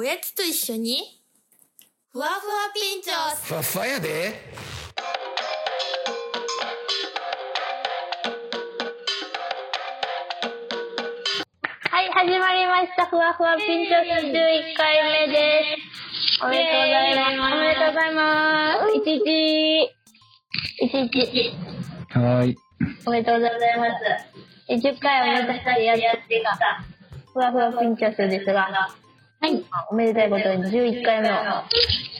おやつと一緒に、ふわふわピンチョス。ふわふわやで。はい、始まりました。ふわふわピンチョス11回目です。おめでとうございます。おめでとうございます。一日、一日、はい。おめでとうございます。10回を目指してやってきた、ふわふわピンチョスですが、はい、おめでたいことに11回目を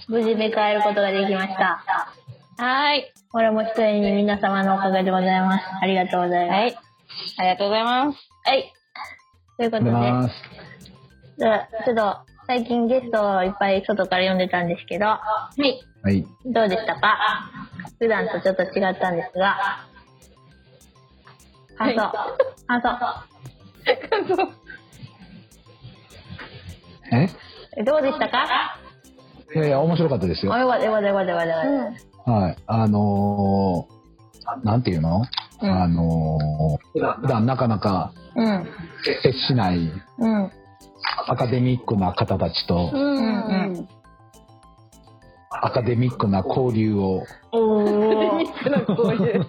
無事迎えることができました。はい。これも一重に皆様のおかげでございます。ありがとうございます。はい。ありがとうございます。はい。ということで、ます。じゃあちょっと最近ゲストをいっぱい外から呼んでたんですけど、はい。はい。どうでしたか？普段とちょっと違ったんですが。感想。感想。ええ？どうでしたか？いやいや、面白かったですよ。あ、よかったよかったよかったよかったよかっはい。あのー、なんていうの、うんあのー、普段なかなかた。うん。接しないうん。アカデミックな方たちと、うんうんアカデミックな交流を、おー。こういう。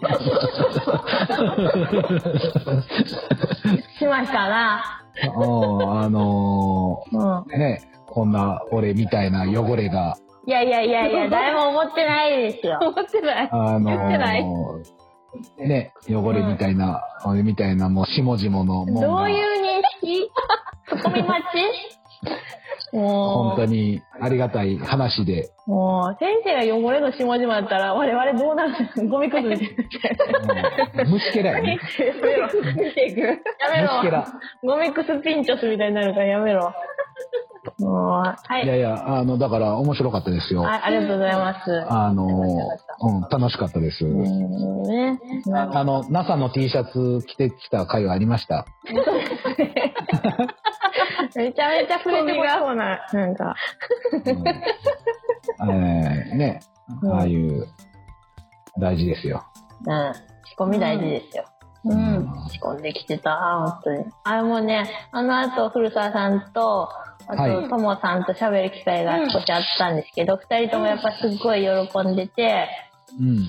しましたな。うんあのうん。ー、ね、こんな俺みたいな汚れが、いやいやいやいや、誰も思ってないですよ。思ってない。あの言ってないー、ね、汚れみたいな、俺みたいなもう下々のもんがどういう認識？ツッコミ待ち？も本当にありがたい話で、う、もう、先生が汚れの下々だったら、我々どうなるゴミくずみたいうん虫けらやね。やめろ。虫けら。ろ。ゴミクスピンチョスみたいになるからやめろ。もう、はいい。やいや、あの、だから面白かったですよ。あありがとうございます。あの、うん、楽しかったです。うんね。あの、NASA の T シャツ着てきた回はありました。めちゃめちゃ触れてこそうな、なんか。うんえーね、ああいう、大事ですよ。うん。仕込み大事ですよ。うん。仕込んできてた、本当に。あれもね、あの後、古澤さんと、あと、はいともさんと喋る機会が少しあったんですけど、二、人ともやっぱすっごい喜んでて、うん。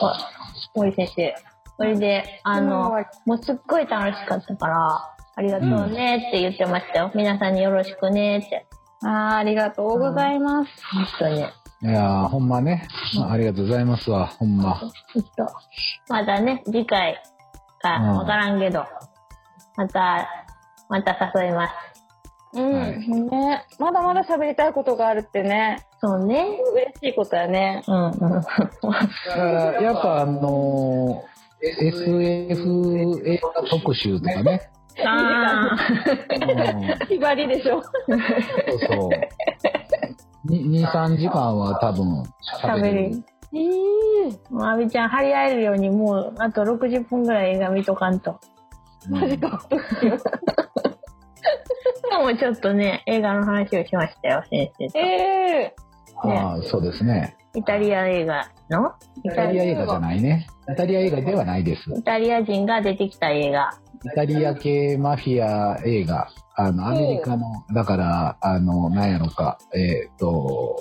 あ、森先生。それで、あの、もうすっごい楽しかったから、ありがとうねって言ってましたよ。皆さんによろしくねって。あーありがとうございます。本当に。いやーほんまね、ありがとうございますわ、ほんま。きっと。またね、次回かうんわからんけど、また、また誘います。うん。はいね。まだまだ喋りたいことがあるってね。そうね。嬉しいことやね。うんうん。だから、やっぱあのー SF 映画特集とかね。あうん縛りでしょ。そうそう。2、3時間は多分あ、喋喋る。り。もう、あびちゃん、張り合えるように、もう、あと60分ぐらい映画見とかんと。マジか。もちょっとね、映画の話をしましたよ、先生と。えああ、そうですね。イタリア映画の？イイタリア映画じゃないね。イタリア映画ではないです。イタリア人が出てきた映画。イタリア系マフィア映画。あの、アメリカの、だから、あの、なんやろか、えっ、と、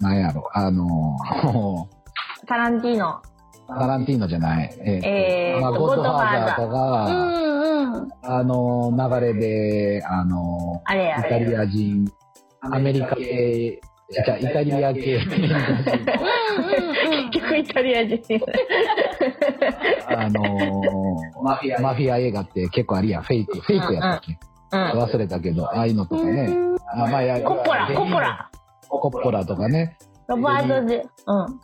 なんやろ、あの、タランティーノ。タランティーノじゃない。えっ、と、まあ、えーとゴッドファーザーとうか、んうん。あの、流れで、あの、あれあイタリれ。ア人、アメリカ系、じゃあイタリア系、結局イタリア人。あのマフィア、マフィア映画って結構あるやん。フェイク、フェイクやったっけ、うん。忘れたけど、ああいうのとかね。あまあ、やコッポラ、コッポ。ラ。コッポラとかね。ロバートで、うん。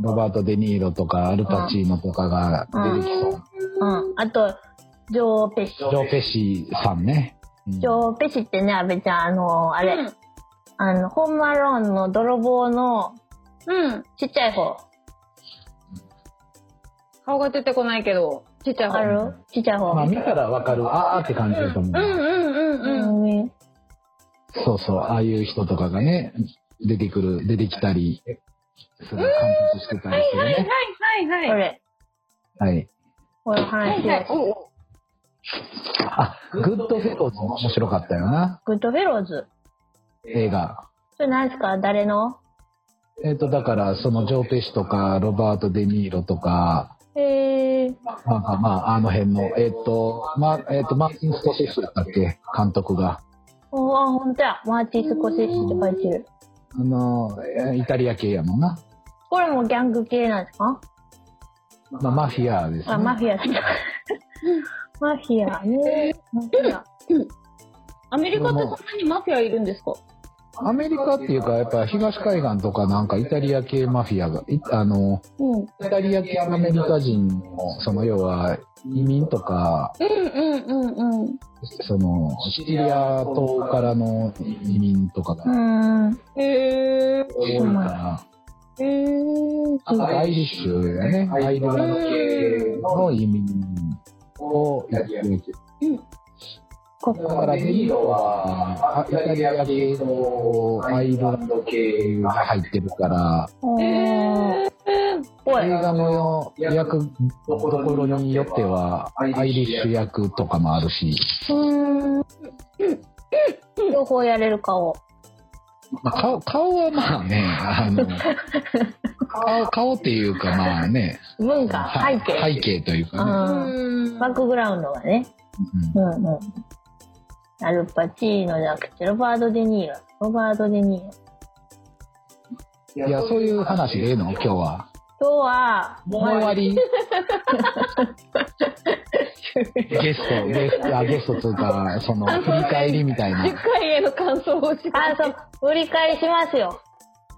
ロバート・デ・ニーロとか、アルパチーノとかが出てきそう。うん。あと、ジョー・ペシ。ジョー・ペシさんね。うんジョー・ペシってね、阿部ちゃん、あの、あれ、あの、ホームアローンの泥棒のうん。ちっちゃい方。顔が出てこないけど、ちっちゃい方。ある？ちっちゃい方。まあ、見たらわかる。あーって感じると思う。うんうんうんうん。うん。そうそう。ああいう人とかがね、出てくる、出てきたり、それ監督してたりするね。はいはいはい。これ、はい。こういう話をはいはい。あ、グッドフェローズも面白かったよな。グッドフェローズ。映画。それ何ですか？誰の？えっ、と、だから、そのジョー・ペシとか、ロバート・デ・ニーロとか、へえ。なんかまあ、あの辺の、えっ、と、ま、えっ、と、マーティン・スコセッシだったっけ？監督が。おあ、ほんとや。マーティスコセッシって書いてる。あの、えイタリア系やもんな。これもギャング系なんですか？まあ、マフィアですね。あ、マフィアだ。マフィアね。マフィア。アメリカってそんなにマフィアいるんですか？アメリカっていうか、やっぱ東海岸とかなんかイタリア系マフィアが、いあの、うん。イタリア系アメリカ人の、その要は移民とか、うんうんうんうん。そのシチリア島からの移民とかがうー。多いから、へえ。アイリッシュやね、アイルランド系の移民をやってる。こだからデニーロはあイタリア系とアイルランド系が入ってるから。映画の役どころによっては、アイリッシュ役とかもあるし、うーん。両方やれる顔。まあ、顔顔はまあね、あの、顔顔っていうかまあね、文化、は背景。背景というかね。うん。バックグラウンドがね。うん。うん。うん。アルパチーノじゃなくて、ロバート・デ・ニーロ。ロバート・デ・ニーロ。いや、そういう話でええの？今日は。今日は、もう終わり？ゲスト、ゲスト、あ、ゲストつうか、その、振り返りみたいな。10回への感想をしあ、そう、振り返りしますよ。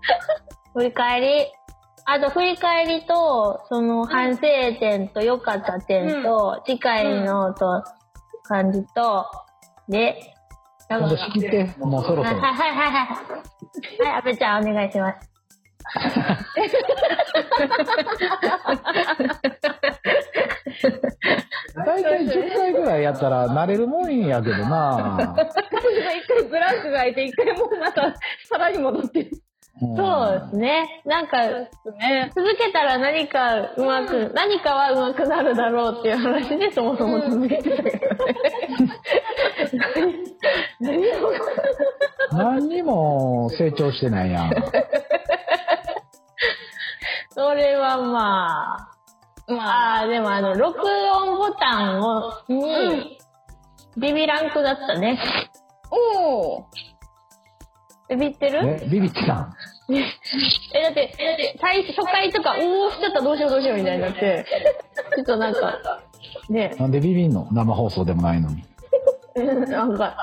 振り返り。あと、振り返りと、その、反省点と良かった点と、次回のと、感じと、で、今度仕切って、もうそろそろ。はいはいはいはい。はい、阿部ちゃんお願いします。大体10回ぐらいやったら慣れるもんやけどな 一回ブランクが空いて、一回もうまたさらに戻ってそうですね。なんか、ね。続けたら何かうまく、何かはうまくなるだろうっていう話でそもそも続けてたけどね。何にも成長してないやん。それはまあ、まあ、でもあの、録音ボタンを、に、ビビランクだったね。おー。ビビってる？え、ビビってたん？え、だって、最初、初回とか、おーしちゃったどうしようどうしようみたいになって、ちょっとなんか、ね、なんでビビんの？生放送でもないのに。なんか、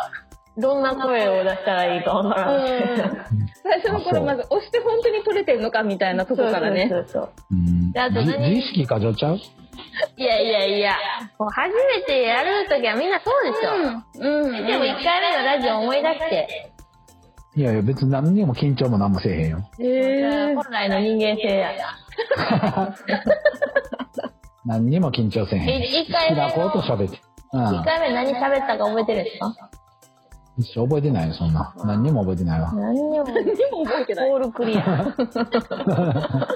どんな声を出したらいいかわからない。最初の頃まず押して本当に取れてるのかみたいなとこからね。そうそうそう自自意識過剰ちゃう？いやいやいや、もう初めてやるときはみんなそうでしょ。うん。でも1回目のラジオ思い出して、いやいや、別に何にも緊張も何もせえへんよ。へ本来の人間性やな。何にも緊張せえへん。え一回目こと喋って。うん1。回目何喋ったか覚えてるんですか？覚えてないよ、そんな。何にも覚えてないわ。何にも。何も覚えてない。オールクリア。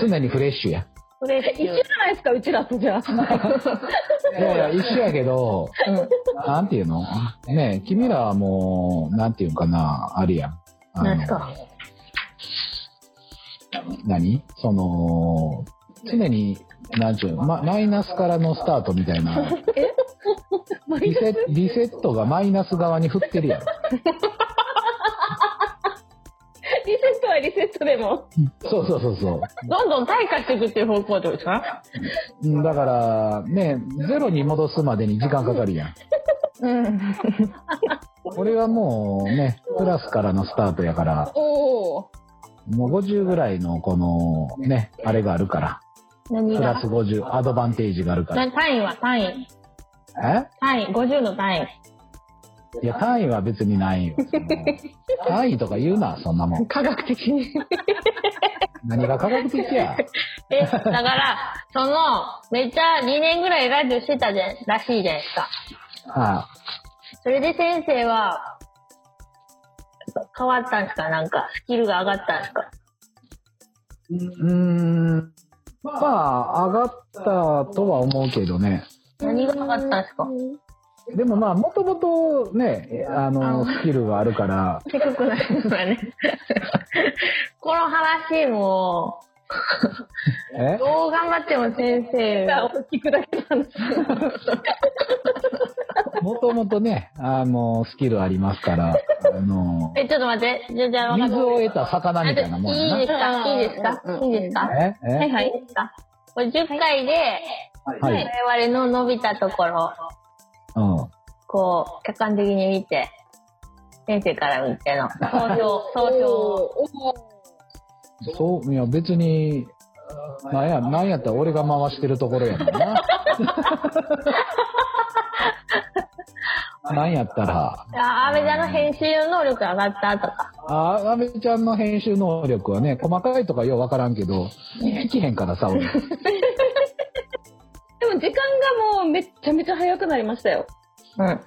常にフレッシュや。フレッシュ一緒じ。ゃないですか、うちらとじゃあ。いやいや、一緒やけど、なんていうの？ねえ君らはもう、なんていうかな、あるやん。何すか？何？その、常に、なんていうの、ま、マイナスからのスタートみたいな。リセリセットがマイナス側に振ってるやん。リセットはリセットでも。そうそうそうそう。どんどん退化していくっていう方向ってことですか？うんだから、ね、ゼロに戻すまでに時間かかるやん。うん。俺はもうね、プラスからのスタートやから、おー。もう50ぐらいのこの、ね、あれがあるから。何が？プラス50、アドバンテージがあるから。な単位は単位。え？単位、50の単位。いや、単位は別にないよ。単位とか言うな、そんなもん。科学的に。何が科学的や？え、だから、その、めっちゃ2年ぐらいラジオしてたじゃん、らしいじゃないですか。あそれで先生は、変わったんですか？なんか、スキルが上がったんですか？うーん。まあ、上がったとは思うけどね。何が上がったんですか？でもまあ、もともとね、あの、スキルがあるから、低くなるからね。この話も、え？どう頑張っても先生が、聞くだけなんです。もともとね、あの、スキルありますから、あの、え、ちょっと待って。じゃあ、じゃあ、わかった水を得た魚みたいなもんやいいですかいいですか？うんいいですか？え？え？はいはい。いいですか？これ10回で、はい。我々の伸びたところ、うん。こう、客観的に見て、先生から見ての、総評、総評。そう、いや別に、なんや、なんやったら俺が回してるところやもんな。なんやったら、あ、安倍ちゃんの編集能力上がったとか。あ、アメちゃんの編集能力はね、細かいとかようわからんけど、聞きへんからさ、俺。でも時間がもうめっちゃめちゃ早くなりましたよ。うん。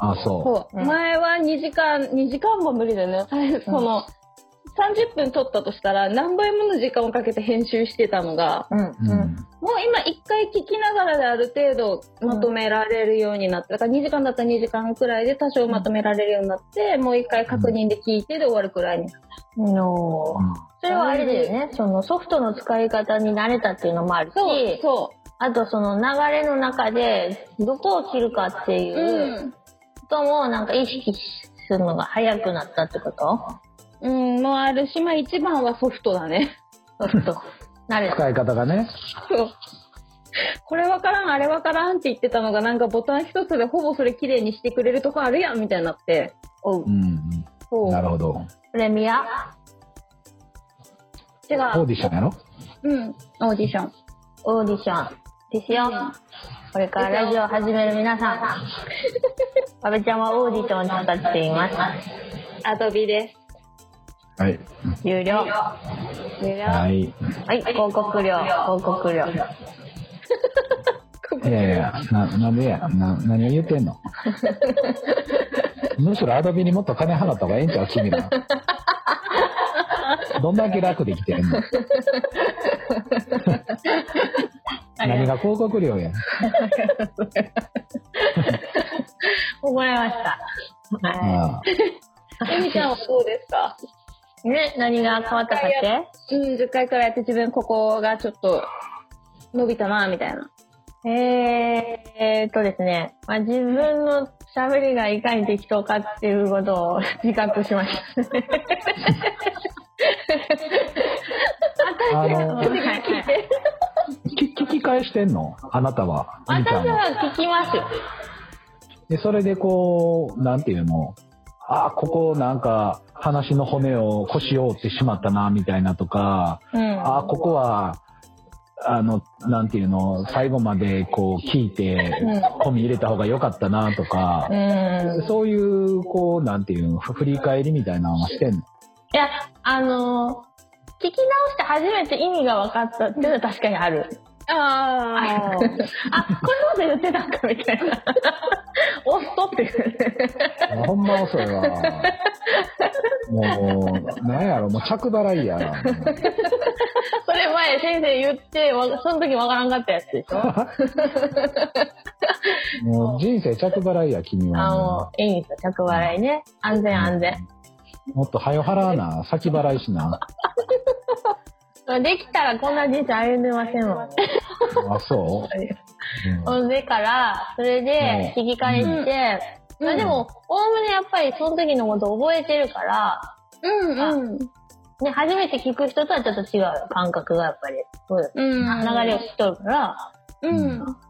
あ、そそう。うん前は2時間、2時間も無理だよね。その、30分撮ったとしたら何倍もの時間をかけて編集してたのが、うん。う。ううん。ん。もう今一回聞きながらである程度まとめられるようになって、だから2時間だったら2時間くらいで多少まとめられるようになって、もう一回確認で聞いてで終わるくらいに。のそれはあれだよね。そのソフトの使い方に慣れたっていうのもあるし、そう、そ。あとその流れの中でどこを切るかっていううんこともなんか意識するのが早くなったってこと？うん、もうあるし、まあ一番はソフトだね。ソフト。慣れた。使い方がね。そう。これわからん、あれわからんって言ってたのが、なんかボタン一つでほぼそれ綺麗にしてくれるとこあるやんみたいになって。おううん、そううん。なるほど。プレミア？違う。オーディションやろ？うん、オーディション。オーディションですよ。これからラジオを始める皆さん。阿部ちゃんはオーディションを使っています。アドビです。はい。有料。有料はい。はい、広告料、広告料。いやいや、な、なんでや、な、何を言ってんの？むしろアドビにもっと金払った方がええんちゃう？君ら。どんだけ楽できてんの？何が広告料や。怒られました。はあエミちゃんはどうですか？い。ね、何が変わったかって？うん、10回くらいやって自分ここがちょっと伸びたな、みたいな。えー、えーっとですね、まあ、自分の喋りがいかに適当かっていうことを 自覚しました。あの、はいはい返してんの？あなたは？み私。は聞きますよ。で、それでこう、なんていうの？あ、ここなんか話の骨を腰を折ってしまったな、みたいなとか、うん。あ、ここは、あの、なんていうの、最後までこう聞いて、込み入れた方が良かったな、とかう、ん。そういう、こう、なんていうの、振り返りみたいなのはしてんの？いや、あのー聞き直して初めて意味が分かったっていうのは確かにある。ああ、こういうこと言ってたんかみたいな。おっとっていう。ほんまそれは。もう、なんやろ、もう着払いやな。それ前先生言って、わその時分からんかったやつでしょ？もう人生着払いや、君あはの、いいんですよ、着払いね。安全安全。もっと早払わな、先払いしな。できたらこんな人生歩んでませんもん。あ、そう、ほん。でから、それで聞き返して、まあでも、おおむねやっぱりその時のこと覚えてるから、うんうん。ね、初めて聞く人とはちょっと違う感覚がやっぱり、そうん。流れを知っとるから、うん。あ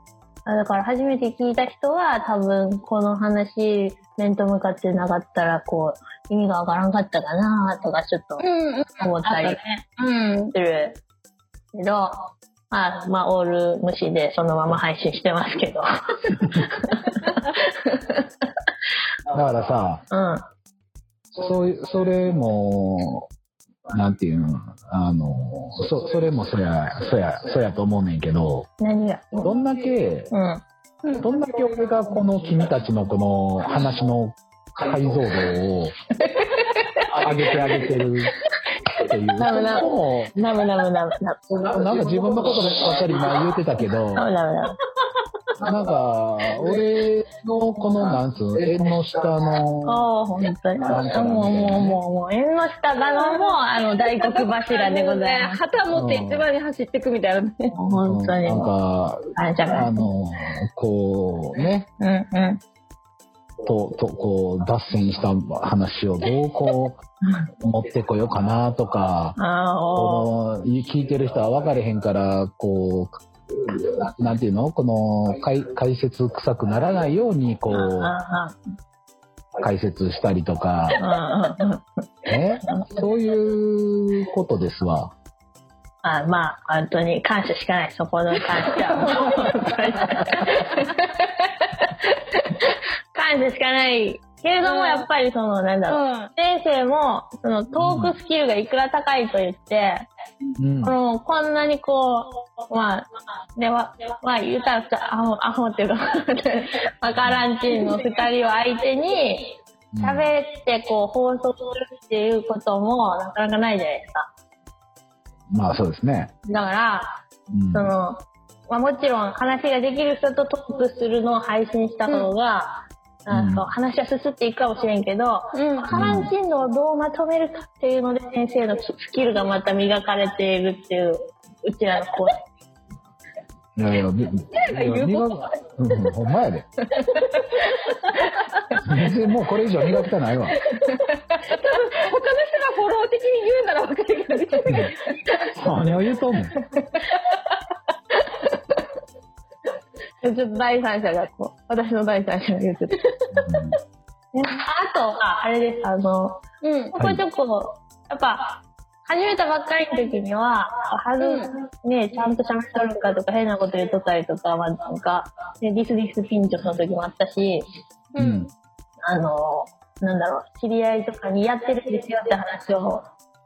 だから初めて聞いた人は多分この話面と向かってなかったらこう意味がわからんかったかなとかちょっとうん。思ったりうん。するけど、まあ、まあ、オール無視でそのまま配信してますけど。だからさ、うん。そういう、それも、なんていうの、あの、そ、それもそや、そや、そやと思うねんけど、何が？どんだけ、うん。どんだけ俺がこの君たちのこの話の解像度を上げてあげてるっていう、なるなるそこもナムナムナムナム。ななんか自分のことばっかり今言うてたけど、ナムナムナム。なんか、俺のこの、なんつうの、縁の下の、ああ、本当に。もなんかう、もう、もう、もう、縁の下がのも、あの、大黒柱でございます。旗持って一番に走ってくみたいなね。本当になん。か、あ、じゃあ、あの、こう、ね、うんうん。と、と、こう、脱線した話をどうこう、持ってこようかなとか、この、聞いてる人は分かれへんから、こう、なんていうの？この、解解説臭くならないように、こう、あ解説したりとか。ね、そういうことですわ。あまあ、本当に感謝しかない、そこの感謝は。感謝しかない。けれども、やっぱりその、なんだろう。うん。先生も、そのトークスキルがいくら高いと言って、うんこ。の、こんなにこう、まあ、では、まあ言うたらさ、アホ、アホっていうか、わからんちんの二人を相手に、喋ってこう放送するっていうこともなかなかないじゃないですか。まあそうですね。だから、うんその、まあもちろん話ができる人とトークするのを配信した方が、あうんそう話は進っていくかもしれんけど、うんわからん進路をどうまとめるかっていうので先生のスキルがまた磨かれているっていう、うちらのコース。いやいや、みうんうん、ほんまやで。全然もうこれ以上磨きたないわ。他の人がフォロー的に言うならわかるけど ね。何を言うとんねん。ちょっと第三者がこう、私の第三者が言ってた。ねあとは、あれです、あの、うん。ここちょこ、やっぱ、始めたばっかりの時には、はず、ね、ちゃんと喋っとるかとか変なこと言っとったりとか、まあなんか、ね、ディスディスピンチョスの時もあったし、ううんん。あの、なんだろう、知り合いとかにやってるんですよって話を、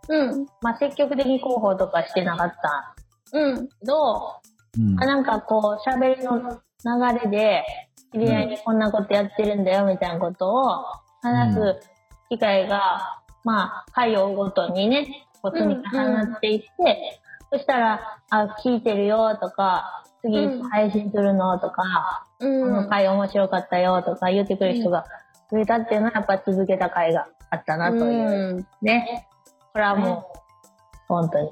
うん。まあ積極的に広報とかしてなかったうん。けど、うんあなんかこう、喋りの流れで、知り合いにこんなことやってるんだよみたいなことを話す機会が、まあ、回を追うごとにね、こう積み重なっていって、そしたら、あ、聞いてるよとか、次うん配信するのとか、こうん。の回面白かったよとか言ってくる人が増えたっていうのはやっぱ続けた回があったなという。うん。ね。これはもう、本当に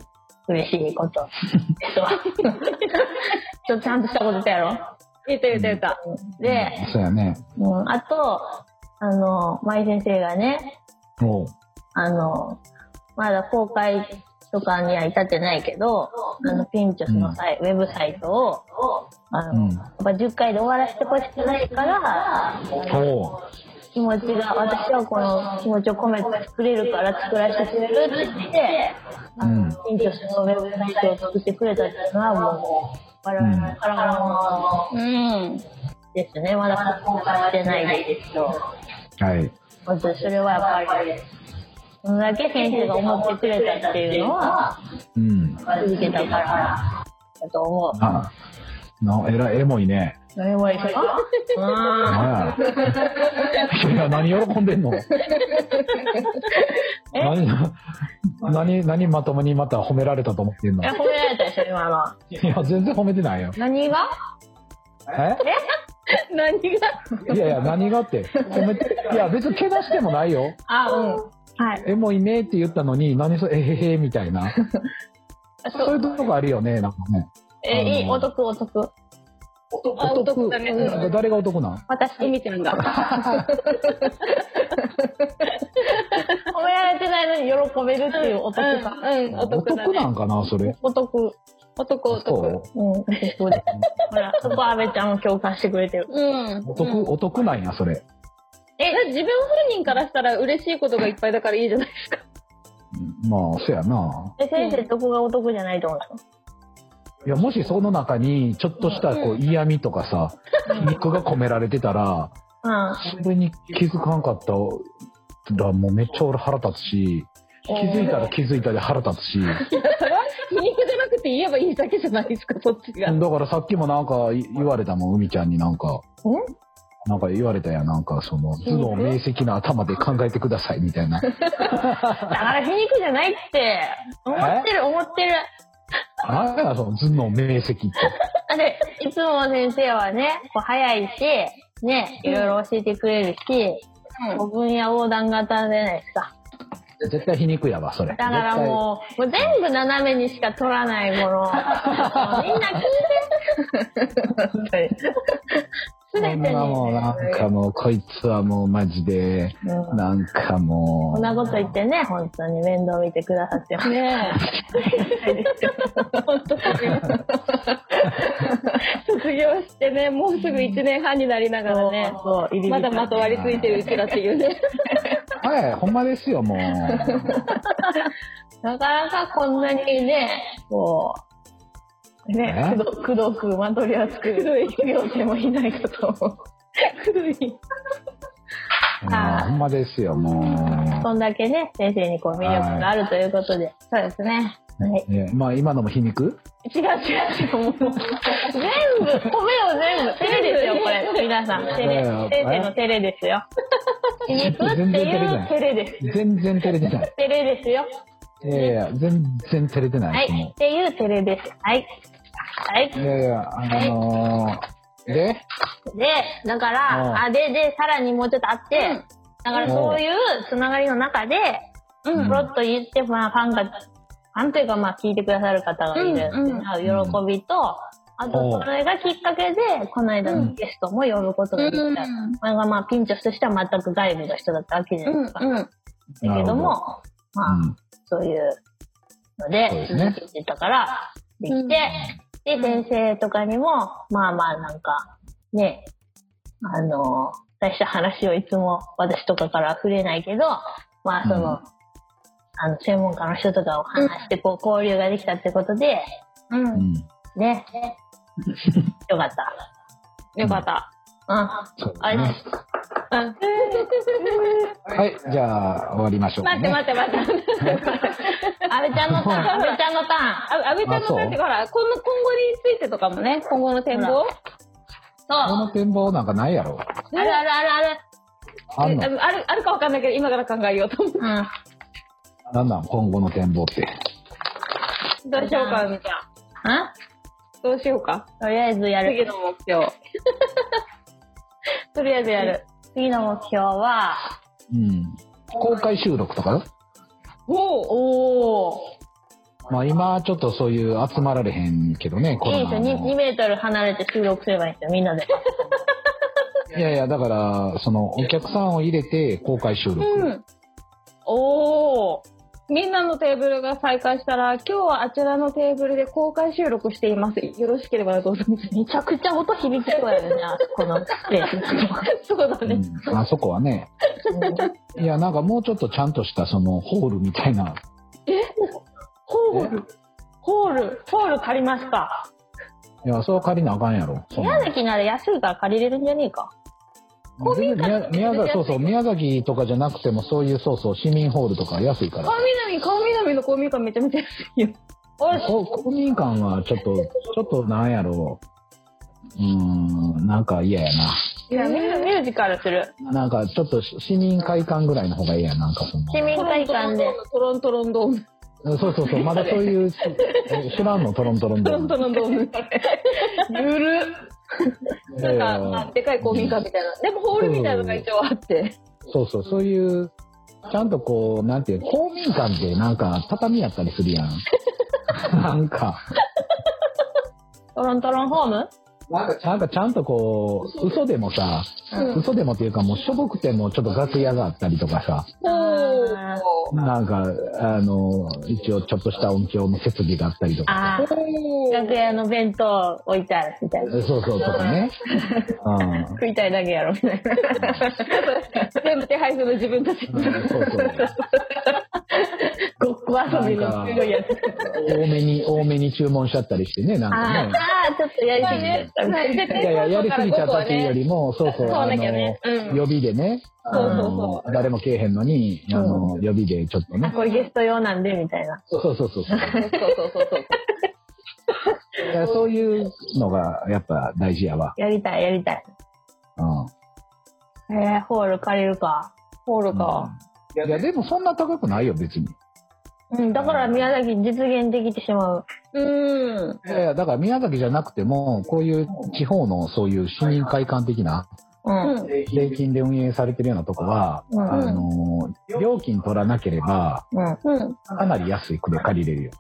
嬉しいことですわ。ちょっとちゃんとしたことやろ？言った言った言った。で、そうやね。うん、あと、あの、舞先生がね、あの、まだ公開とかには至ってないけど、あの、ピンチョスのサイ、ウェブサイトを、あの、うんやっぱ10回で終わらせてほしくないから、気持ちが、私はこの気持ちを込めて作れるから作らせてくれるって言って、うん。ピンチョスのウェブサイトを作ってくれたっていうのはもう、我々の体のうん。ですね。まだ公開してないですけど、はい。本当にそれはやっぱり、そのだけ先生が思ってくれたっていうのは、うん。続けたからだと思う。あ、な、えらい、エモいね。何もいい。あいや、何喜んでんの？え？何、何、何まともにまた褒められたと思ってんの？え、褒められたでしょ、今の。いや、全然褒めてないよ。何が？え？何が？いやいや、何がって？褒めて、いや、別にけなしてもないよ。あ、うん。はい。エモいねって言ったのに、何それ、えへへみたいな。そういうとこあるよね、なんかね。え、いい、お得、お得。あお得だねうん誰がお得なん？私、みちゃんが。褒められてないのに喜べるっていうお得さ。うん、おお得だね。得なんかな、それ？お得。男そ男。ううん、です。ほら、そこ阿部ちゃんも共感してくれてる。うん。お得、お得なんや、それ。え、自分本人からしたら嬉しいことがいっぱいだからいいじゃないですか。うんまあ、そやな。え、先生、どこがお得じゃないと思ういや、もしその中に、ちょっとした、こう、嫌味とかさ、皮肉が込められてたら、のそれに気づかんかったら、もうめっちゃ俺腹立つし、気づいたら気づいたで腹立つし、いや、それは皮肉じゃなくて言えばいいだけじゃないですか、そっちが。だからさっきもなんかい言われたもん、海ちゃんになんか。なんか言われたやん、なんかその、頭脳明晰な頭で考えてくださいみたいな。うん。だから皮肉じゃないって。思ってる、思ってる。あれや、その頭脳明晰って。で、いつも先生はね、こう早いし、ね、いろいろ教えてくれるし、こう分野横断型じゃないですか。絶対皮肉やわ、それ。だからもう、もう全部斜めにしか取らないもの。みんな聞いて。すべてに。もうなんかもう、こいつはもうマジで、うんなんかもう、こんなこと言ってね、本当に面倒見てくださってます。ねえ。本当に。卒業してね、もうすぐ1年半になりながらね、そう、入りまだまとわりついてるうちだっていうね。はい、ほんまですよ、もう。なかなかこんなにね、こう、ね、えくどくどくまとりやすく、くどい授業生もいないかと思 う。あーほんまですよ、もそんだけね、先生にこう魅力があるということで。そうですね。はい。まあ今のも皮肉？違う違う違う。もう全部、褒めを全部。照れですよ、これ。皆さん。照れ。先生の照れですよ。皮肉っていう照れです。全然照れてない。照れですよ。いやいや、全然照れてなはいい。です、もっていう照れです。はい。はい。う。いやいや、あのー、で、で、だから、うんあ、で、で、さらにもうちょっとあって、だからそういうつながりの中で、うんポロッと言って、まあ、ファンが、ファンというか、まあ、聞いてくださる方がいるっていううん喜びと、あと、それがきっかけで、この間のゲストも呼ぶことができた。これが、まあ、ピンチョスとしては全く外部の人だったわけじゃないですか。うん。だけども、まあ、うん。そういうので続けてたから、できて、で、先生とかにも、まあまあなんか、ね、あの、大した話をいつも私とかから触れないけど、まあその、うんあの、専門家の人とかを話して、こう、交流ができたってことで、うん。うん。ね、よかった。よかった。うん。あれね。うん。はい、じゃあ終わりましょうかね。待って待って待って。安倍ちゃんのターン、安倍ちゃんのターン。あ、安倍ちゃんのなんてほら、この今後についてとかもね、今後の展望そう。この展望なんかないやろ。あるあるあるある。えあんの？ある、あるかわかんないけど、今から考えようと思って。うん。なんなん今後の展望って。どうしようか、みたいな。んどうしようか。とりあえずやる。次の目標。とりあえずやる。次の目標は、うん。公開収録とか？おお。まあ今ちょっとそういう集まられへんけどね、コロいいですよ。2, ナの。メートル離れて収録すればいいんですよ、みんなで。いやいや、だから、そのお客さんを入れて公開収録。うん。おおみんなのテーブルが再開したら、今日はあちらのテーブルで公開収録しています。よろしければどうぞ。めちゃくちゃ音響きそうやよね、あそこのスペース。そうだね。うん、あそこはね。いや、なんかもうちょっとちゃんとしたそのホールみたいな。ホール？ホール？ホール借りますか。いや、そう借りなあかんやろ。そんな宮崎なら安いから借りれるんじゃねえか。全然宮宮崎、そうそう、宮崎とかじゃなくてもそういう、そうそう、市民ホールとか安いから。川南、川南の公民館めちゃめちゃ安いよ。こ公民館はちょっと、ちょっとなんやろう。うーん、なんか嫌やな。いや、ミュミュージカルする。なんかちょっと市民会館ぐらいの方がいいやん、なんかその。市民会館で。トロントロンドーム。そうそうそう、まだそういう、え知らんの、トロントロンドトロントロンドーム。ゆる。なんか、あでかい公民館みたいな。でもホールみたいなのが一応あって。そうそう、そういう、ちゃんとこう、なんていう、公民館ってなんか畳やったりするやん。なんか、トロントロンホーム？なんかちゃんとこう、嘘でもさ、うん嘘でもっていうかもうしょぼくてもちょっと楽屋があったりとかさ。なんか、あの、一応ちょっとした音響の設備があったりとか。ああ、楽屋の弁当置いてあるみたいな。そうそうとかね。うん。食いたいだけやろみたいな。全部手配するの自分たち。うんそうそう。ごっこ遊びのすごいやつ。多めに、多めに注文しちゃったりしてね、なんあかね。ーあー、ちょっとやりすぎちゃったみたいな。いやいや、やりすぎちゃったっていうよりも、そうそう、そうあの、予備でね、あそうそうの、誰もけえへんのに、あの、予備でちょっとね。これゲスト用なんで、みたいな。そうそうそうそう。そうそうそうそう。いやそういうのがやっぱ大事やわ。やりたい、やりたい。うん。えー、ホール借りるか。ホールか。いやでもそんな高くないよ、別に。うん、だから宮崎実現できてしまう。うん。いやいや、だから宮崎じゃなくても、こういう地方のそういう市民会館的な、うん。税金で運営されてるようなとこは、うんあの、料金取らなければ、うん。うん。かなり安い区で借りれるよ。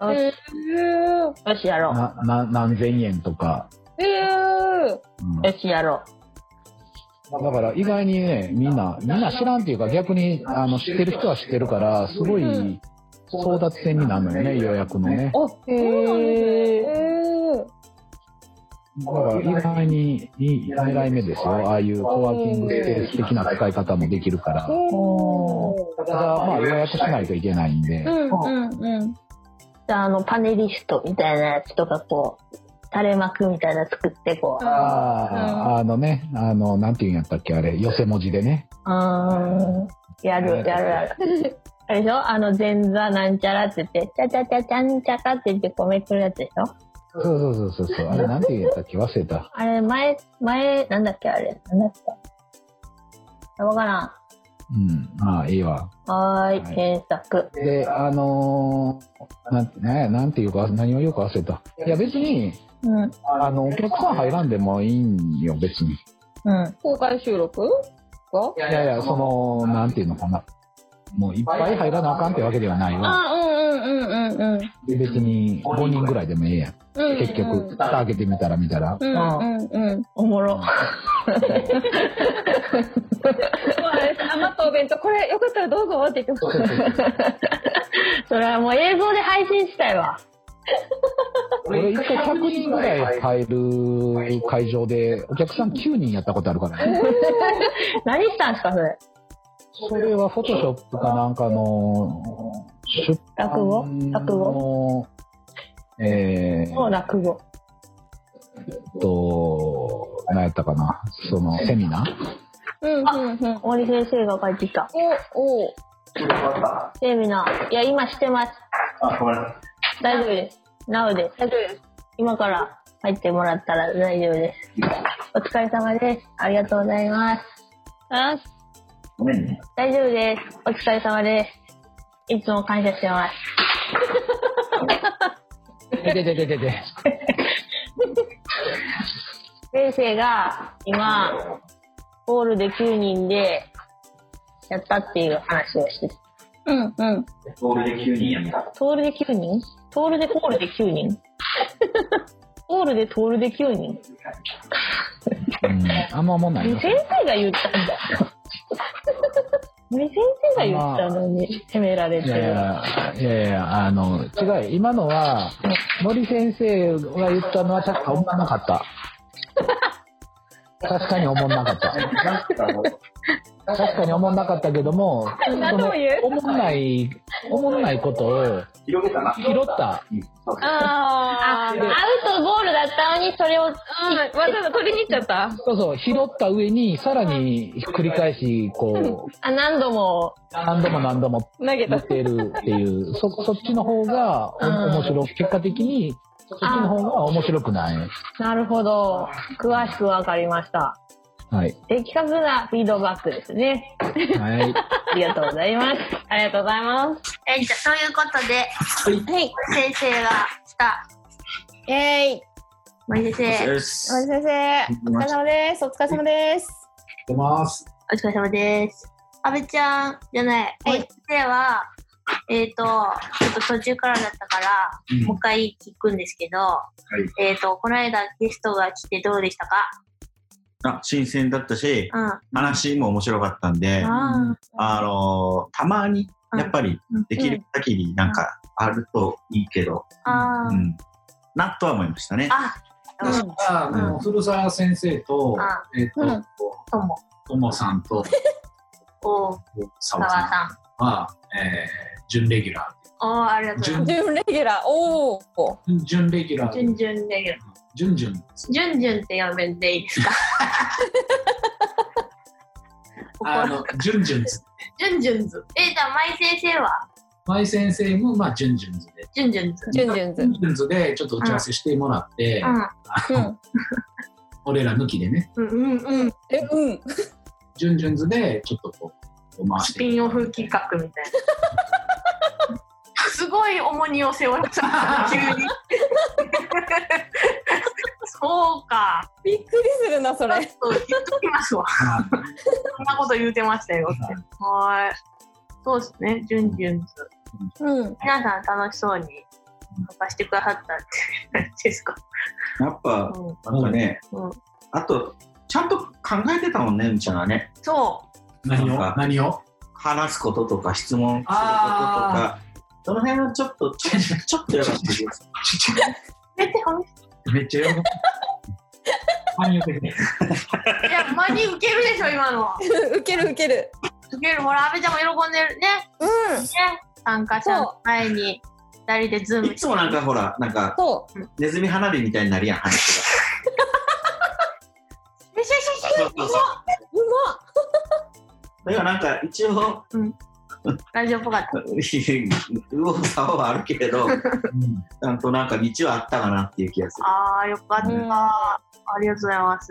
よし、よしやろな、な、何千円とか。えー。うんう。よしやろだから意外にね、みんな、みんな知らんっていうか逆に、あの、知ってる人は知ってるから、すごい争奪戦になるのよね、予約のね。あ、へえ。だから意外にいい狙い目ですよ。ああいうコワーキングスペース的な使い方もできるから。ただ、まあ予約しないといけないんで。うんうんうん。じゃあ、あの、パネリストみたいなやつとか、こう、垂れ幕みたいなの作って、こう。ああ、あのね、あの、なんていうんやったっけ、あれ、寄せ文字でね。うーん。やる、やる、やる。あれでしょ？あの、前座なんちゃらって言って、ちゃちゃちゃちゃんちゃかって言って、こうめくるやつでしょ？そうそうそうそうそう。あれ、なんていうんやったっけ、忘れた。あれ、前、前、なんだっけ、あれ。なんだっけ？わからん。うん。ああ、いいわ。はーい、はい検索。で、あのーなんてね、なんていうか、何をよく忘れた。いや、別に、うん。あの、お客さん入らんでもいいんよ、別に。うん。公開収録が？いやいや、その、なんていうのかな。もういっぱい入らなあかんってわけではないわ。あ、うんうんうんうんうん。で別に5人ぐらいでもええやん。うん結局、蓋開けてみたら見たら。うんうんうん。おもろ。甘とお弁当、これよかったらどうぞって言って。それはもう映像で配信したいわ。俺一回100人ぐらい入る会場で、お客さん9人やったことあるからね。何したんすか、それ？それはフォトショップかなんかの、出落語？版落語？の、えもうー、落語。えっと、何やったかな？その、セミナー？うんうんうん。森先生が帰ってきた。お、お。セミナー。いや、今してます。大丈夫です。なおです。大丈夫です。今から入ってもらったら大丈夫です。お疲れ様です。ありがとうございます。あ、大丈夫です。お疲れ様です。いつも感謝してます。でででででで。先生が今、ホールで9人でやったっていう話をしてた。うんうん。ホールで9人やめた。トールで9人？トールでホールで9人？ホールでトールで9人？うん、あんま思んない先生が言ったんだよ。森先生が言ったのに責められてる。いやいや、いやあの、違う。今のは、森先生が言ったのは確か思んなかった。確かに思んなかった。確かに思んなかったけども、思んない、思んないことを。拾った。あ、アあー。ウトゴールだったのにそれを、うん、わざわざ取りに行っちゃった。そうそう、拾った上に、さらに繰り返し、こう、あ何度も、何度も何度も投げた。言ってるっていう、そ、そっちの方がおうん面白い。結果的に、そっちの方が面白くない。なるほど。詳しくわかりました。はい。的確なフィードバックですね。はい。ありがとうございます。ありがとうございます。えじゃあそういうことではい。先生がしたイェーイ。森先生です。森先生、お疲れ様です。お疲れ様です。出ます。お疲れ様です阿部ちゃんじゃない森先生はえっ、とちょっと途中からだったから、うんもう一回聞くんですけど、えっ、とこの間ゲストが来てどうでしたか？あ、新鮮だったし、うん話も面白かったんで、ああのーたまに、やっぱりうん、できる限りなんかあるといいけど、うん。なとは思いましたね。あうん古澤先生とあ、えっとうん、ともともさんと お沢さんさんは、えー、準レギュラおーありがとうございま準準レギュラー。おお。ー。準レギュラすー。準々レギュラー準々です。ジュンジュンって呼べんでいいですか？あの、準々図。ジュンジュンズ。え、じゃあ、舞先生は？舞先生も、まあ、準々図で。ジュンジュンズ。ジュンジュンズ。準々図で、ちょっと打ち合わせしてもらって、あの俺ら抜きでね、うん。うんうんうん。え、うん。準々図で、ちょっとこう、回して。スピンオフ企画みたいごい重荷を背負った。急に。そうか。びっくりするな、それ。そう言っときますわ。そんなこと言うてましたよ。ってはい。そうですね。ジュンジュンズ。うん。皆さん楽しそうに参加してくださったってですか？やっぱ、うなんかね、うん。あと、ちゃんと考えてたもんね、みちゃんはね。そ何を？何を？話すこととか質問することとか、その辺はちょっと、ちょちょっとよかったです。う出てほしいめっちゃ喜ぶ。何言ってて。いやマジウケるでしょ今のウケるウケる。ウケるほら阿部ちゃんも喜んでるねうん。ね参加者の前に二人でズームいつもなんかほら、なんか、そう。ネズミ花火みたいになるやん、話が。よしよしよしそうまだからなんか、一応、ラジオっぽかった？右往左往はあるけれど、ちゃんとなんか道はあったかなっていう気がする。あーよかった、うん。ありがとうございます。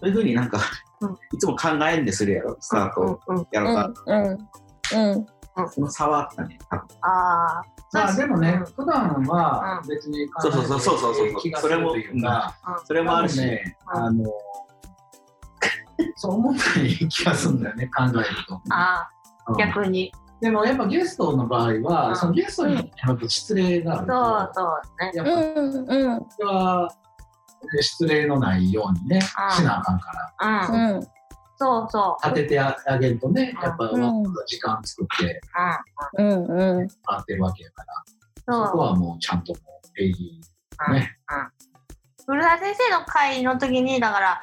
そういうふうになんか、うん。いつも考えんでするやろ、スタートうんうんやろうか。うん。うん。うん。その差はあったね、多分。ああまあでもねうん、普段は別に考えてそうそうそうそうそう気がするというか、それもあるし、ね、うん。あの、そう思ったり気がするんだよね、考えると。あうんー逆にでもやっぱゲストの場合は、うんそのゲストにやっぱ失礼があると、そうそうねやっぱうん。うん。それは失礼のないようにね、うんしなあかんから。うん、うん。そうそう当ててあげるとね、やっぱうん時間作ってうんうん。うん。待ってるわけやから、そこはもうちゃんともう礼儀ね。古田先生の会の時にだから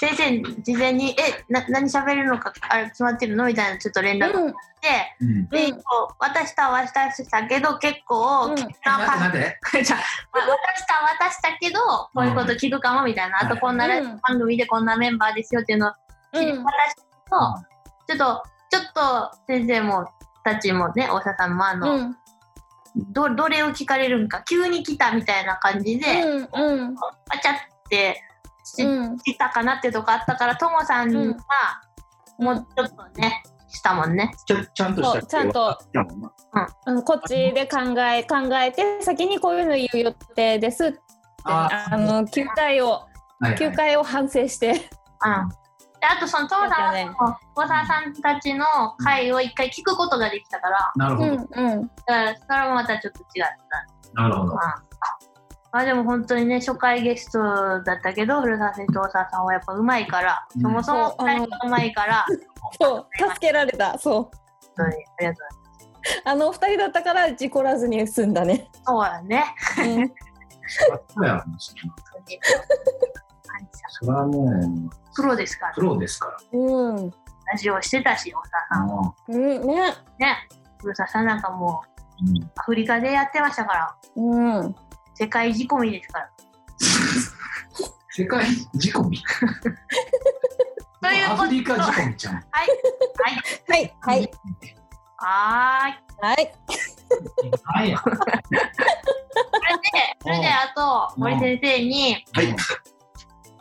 先生事前に「えな何喋るのかあれ決まってるの?」みたいなちょっと連絡が来て、うん。で、こう渡したは渡したけど結構、うんななんでなんでじゃあま渡した渡したけどこういうこと聞くかもみたいな、あとこんなラジオうん番組でこんなメンバーですよっていうのをうん。渡したけど、ちょっとちょっと先生もたちもね大沢さんもあの、うん。どどれを聞かれるんか急に来たみたいな感じで、うん。うん。パチャってしうん。したかなっていうとこあったからともさんはもうちょっとねしたもんね。ちゃちゃんとしたちゃんとやもんなうん、こっちで考え考えて先にこういうの言う予定ですってああの9回をはいはい9回を反省してうん。であとそのともさんだったねの大沢さんたちの回を一回聞くことができたから、なるほど。うんうんだからそれもまたちょっと違った。なるほど。うんまあでも本当にね初回ゲストだったけど古澤先生と大沢さんはやっぱうまいから、うん。そもそもそう2人がうまいからそう助けられたそう。本当にありがとうございます。あの2人だったから事故らずに済んだね、そうやね。うん、それはもうプロですから。プロですかうん。ラジオしてたし大沢さら。んもうんね。ね。古澤さんなんかもうううん。アフリカでやってましたから。うん世界仕込みですから。世界仕込み？ということアフリカ仕込みちゃん。はいはいはいはいはーい。はいはいや。それでそれであとうん森先生にはい。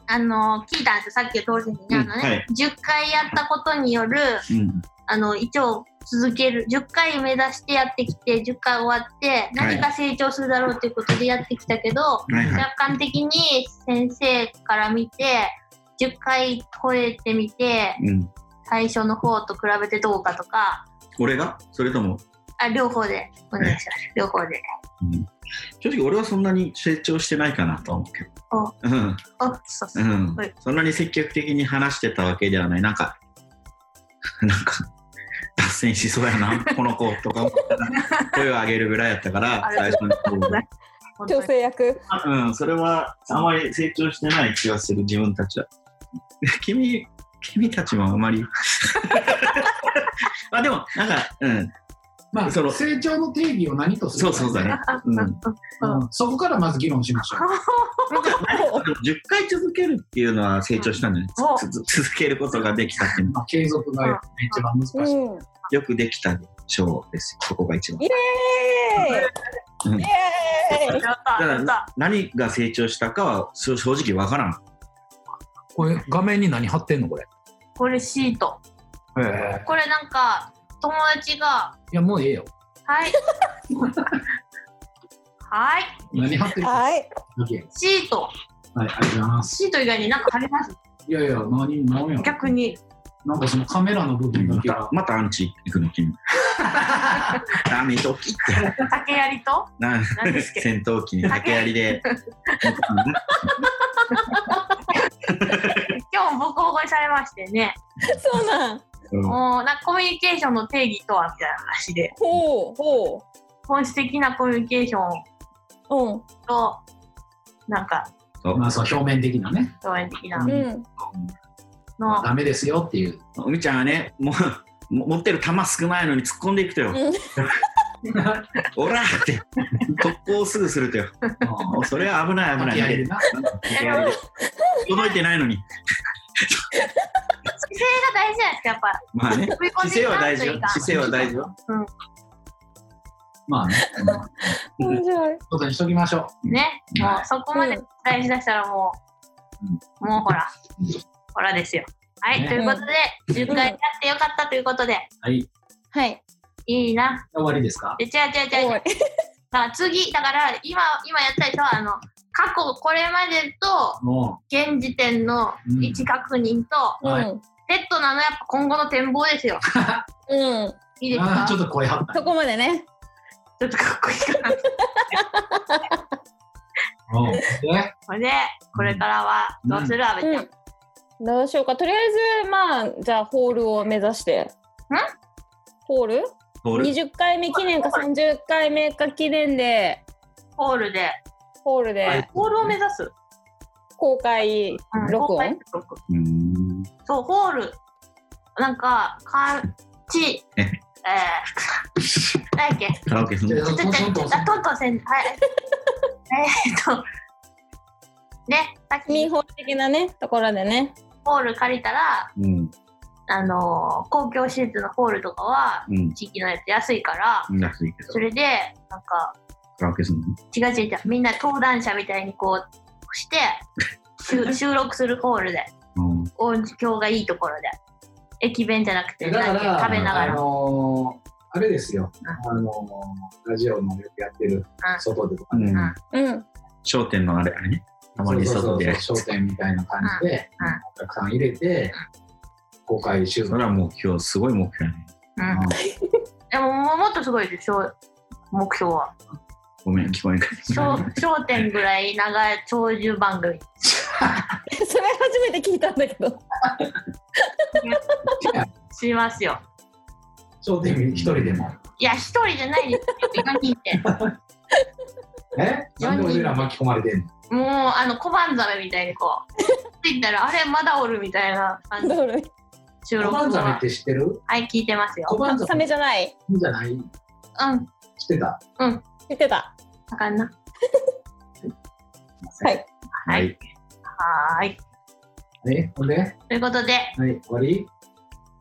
あの聞いたんですよさっきの通りにあのね、うんはい10回やったことによるうん。あの一応続ける。10回目指してやってきて10回終わって何か成長するだろうということでやってきたけど、はいはい。客観的に先生から見て10回超えてみてうん。最初の方と比べてどうかとか。俺が？それとも、あ両方で。お願いします。両方で。うん、正直俺はそんなに成長してないかなと思うけど。そんなに積極的に話してたわけではない。なんか、なんか、脱線しそうやな、この子とか思ったら、声を上げるぐらいやったから最初の調整役。うん、それはあまり成長してない気がする、自分たちは。君、君たちもあまり。あ、でも、なんか、うん、まあ、その成長の定義を何とするかそうそうだね。うん。うんそこからまず議論しましょう。なんか10回続けるっていうのは成長したんじゃない続けることができたっていうのはまあ、継続が一番難しい。うんよくできたでしょうですよ。そこが一番。イエーイうんイエーイやったやった何が成長したかは正正直わからん。これ画面に何貼ってんのこれ？これシート。これなんか友達がいやもうええよ。はい。はい。何貼ってるか。はい。はい、シート。ありがとうございます。シート以外になんか貼ります？いやいや、何、何や。逆に。なんかそのカメラの部分だまけがた。またアンチ行くの君ダメときって竹槍と？な何ですっけ？戦闘機に竹槍で 今日もボコボコにされましてね。そうなん。うんもうなんかコミュニケーションの定義とはみたいな話で。ほう、ほ本質的なコミュニケーションう。うん。と、なんか、そうまあ、その表面的なね。表面的なうん。の。ダメですよっていう。おみちゃんはねもうも持ってる弾少ないのに突っ込んでいくとよ おらーって特攻すぐするとよもうそれは危ない危ない 届いてないのに姿勢が大事じゃないですか、やっぱ。まあね姿勢は大事よ姿勢は大事よまあね。面白い。ことにしときましょね。もうそこまで大事出したらもう、もうほら、ほらですよ。はい、ねということで、10回やってよかったということで、う。はい。はい。いいな。終わりですか？で、違う違う違う違う。だから次、だから今、今やったでしょ、あの、過去、これまでと、も現時点の位置確認と、はいうん。セットなのやっぱ今後の展望ですよ。うん。いいですか？ーちょっと声張ったそこまでね。ちょっとかっこいいかな。これで、これからはどうする、阿部ちゃん？うん。どうしようか。とりあえず、まあ、じゃあ、ホールを目指して。ホール？ホール ?20 回目記念か30回目か記念で、ホールで、ホールでホールを目指す。公開うん録音？公開録うーん。そう、ホール。なんか、かん、ち、え。ー、何やっけ？カラオケするじゃあちょちょちょトントンあトントンせん、はい。えーっと、ね、さっきミーホール的なね、ところでね。ホール借りたら、うん。あのー公共施設のホールとかは、うん。地域のやつ安いから、安いけど。それで、なんか、カラオケするの？違う違う違う、みんな登壇者みたいにこうして、収 収録するホールで、うん。音響がいいところで、駅弁じゃなくて、だかなんか食べながら、あら。のーあれですよ。あのーラジオのよくやってるうん。外でとかね。うん。うん。商店のあれあれね？たまに外で。商店みたいな感じで、うん。さん入れて、公開収録。それは目標すごい目標やね。うん。でも、ももっとすごいですよ、目標は。ごめん聞こえんか商商店ぐらい長い長寿番組。それ初めて聞いたんだけど。しますよ。商店一人でも。いや、一人じゃないですよ、4人って。え？なんで俺ら巻き込まれてんの？もう、あの、小判ザメみたいにこう、ついたら、あれ、まだおるみたいな感じ小判ザメっは。て知ってる？はい、聞いてますよ小。判ザサメメじゃないじゃない？うん、知ってた？言ってた。あかんな。はい。はい。はーい。えほんで？ということで、はい、終わり？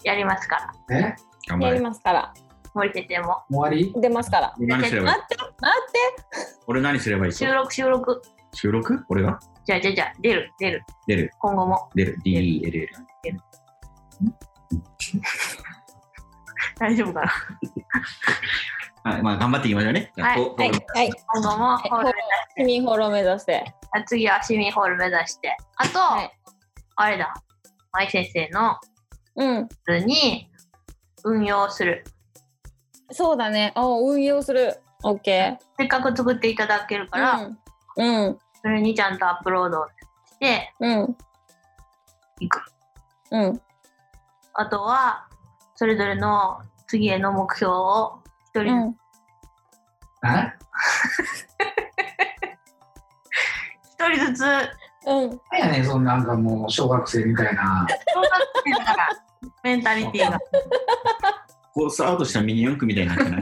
やりますから。え？やり頑張れますから。森先生も。終わり？出ますから。何すればいい？待って、待って。俺何すればいい収録、収録。収録？俺が？じゃあ、じゃあ、じゃあ、出る、出る。出る今後も。出る DELL 大丈夫かな？はいまあ頑張っていきましょうねはいはい、はい。今後もホール目指市民ホールを目指して。あ次は市民ホール目指して。あと、はいあれだ。舞先生のうん。図に運用する。そうだね。あ運用する。オッケせっかく作っていただけるー。から、うん。うん。それにちゃんとアップロードしてうん。いく。うん。あとは、それぞれの次への目標を一人、うん。あ 一人ずつ、うん。やねんそんなんかもう小学生みたいな。小学生だから、メンタリティーが。コースアウトしたミニ四駆みたいになってな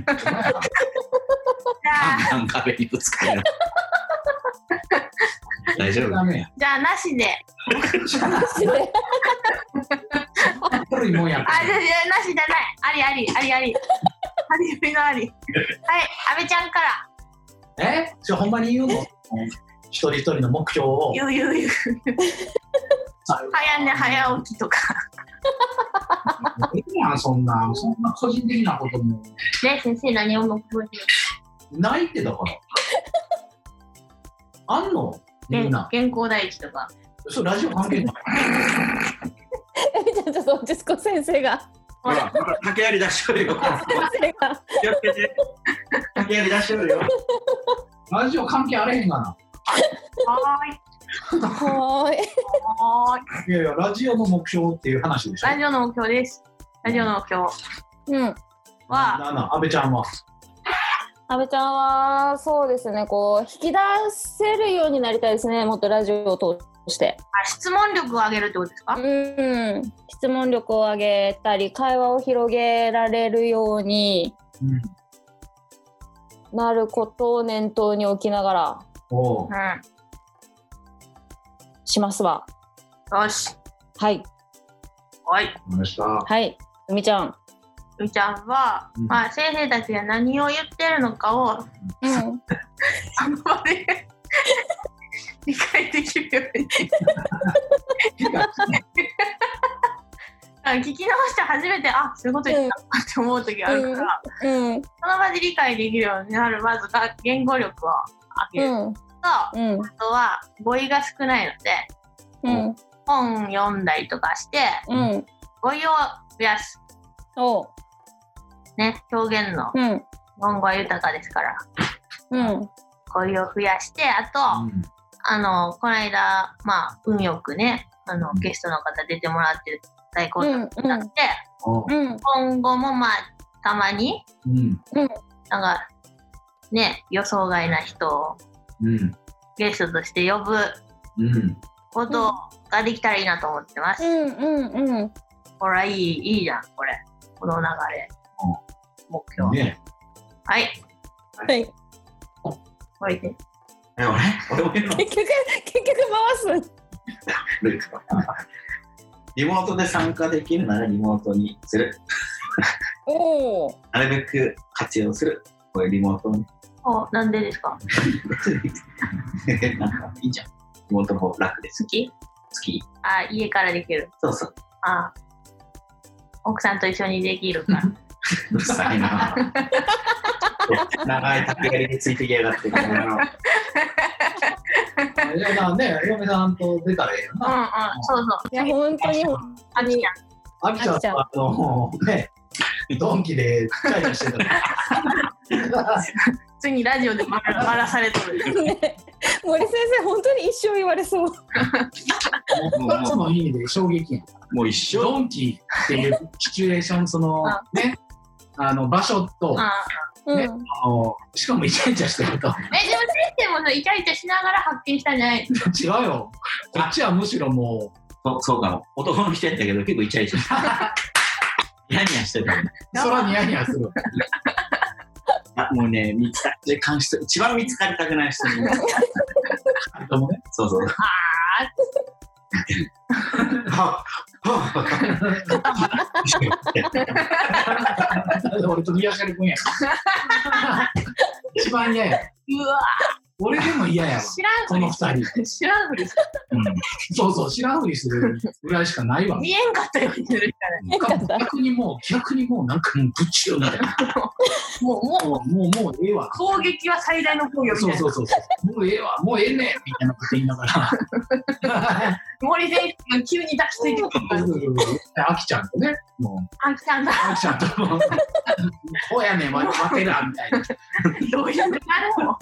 い？壁にぶつかる大丈夫？じゃあ、なしで。古いもんや。あ、じゃあ、じゃあなしじゃない。ありあり、ありあり。ありありのあり。はい、阿部ちゃんから。え？じゃあほんまに言うの？一人一人の目標を。ゆうゆうゆう。早寝早起きとか。いいやん、そんな、そんな個人的なことも。ね、先生何を目標に？ないってだから。あんの？みんな。健康第一とか。それラジオ関係ない。えみちゃんちょっと落ち着こう先生が。ほら、ほら、竹槍出しとるよ。先生が。気をつけて。竹槍出しとるよ。ラジオ関係あれへんがな。はーい。はーい。はーい。いやいや、ラジオの目標っていう話でしょ。ラジオの目標です。ラジオの目標うん。は、なあなあ、安倍ちゃんは。阿部ちゃんはそうですねこう引き出せるようになりたいですねもっとラジオを通してあ質問力を上げるってことですか？うん質問力を上げたり会話を広げられるようにうん。なることを念頭に置きながらおううしますわん。よし。はいはい。わかりました。はい海ちゃんみーちゃんは、うんまあ、先生たちが何を言ってるのかを、うんその場で理解できるように。あ聞き直して初めて、あそういうこと言ったって思う時があるから、うん。その場で理解できるようになる、まずが言語力を上げる。と、うん。あうんとは語彙が少ないので、うん。本読んだりとかして、うん。語彙を増やす。おう。ね、表現のうん。日本語は豊かですから、うん。語彙を増やして、あと、うんあの、この間、まあ、運よくね、あの、ゲストの方出てもらって、大好うん評になって、おううん今後もまあ、たまに、うん。なんか、ね、予想外な人をうん。ゲストとして呼ぶうん。ことができたらいいなと思ってます。うんうんうんほら、いい、いいじゃん、これ。この流れ。目標。ねはい。はいこれ俺俺も結局結局回す リモートで参加できるならリモートにする。おおなるべく活用する。これリモートに。お、なんでですか？なんかいいじゃん。リモートも楽です好。き？好き。あ、家からできる。そうそう。あ奥さんと一緒にできるから。うるさいな。長い竹槍についてきやがって。この野郎いやなね、嫁さんと出たらええようんうな。ん、そうそう。いや本当にあきちゃん。あきちゃんは、あの、ね、ドンキでチャイチャイしてたから。普通にラジオでバラされとる。ね森先生本当に一生言われそう二つの意味で衝撃。もう一生。ドンキっていうシチュエーション、その、ね、あの、場所と、あねうんあの、しかもイチャイチャしてると。え、でも先生もさイチャイチャしながら発見したんじゃない違うよ。こっちはむしろもそうそうかも。男の人やったけど結構イチャイチャしてた。ニヤニヤしてた。う、空ニヤニヤする。あもうね、見つかって感じ一番見つかりたくない人に。二人ともね。そうそう。は俺と宮下君や。一番嫌や。うわ俺でも嫌やわ。知らんこの二人。知らんふりすそうそう、知らんふりするぐらいしかないわ。見えんかったようにするしかない。逆にもう、逆にもうなんかもうぶちよみたいな。もう、もう、もう、もう、もうええわ。攻撃は最大の攻撃みたいな。そうそうそうそう。もうええわ、もうええねみたいなこと言いながら。森選手が急に抱きついてくるから。あきちゃんとね、もう、あきちゃんだ。あきちゃんと、こうやねん、待てら、みたいな。どういうのも。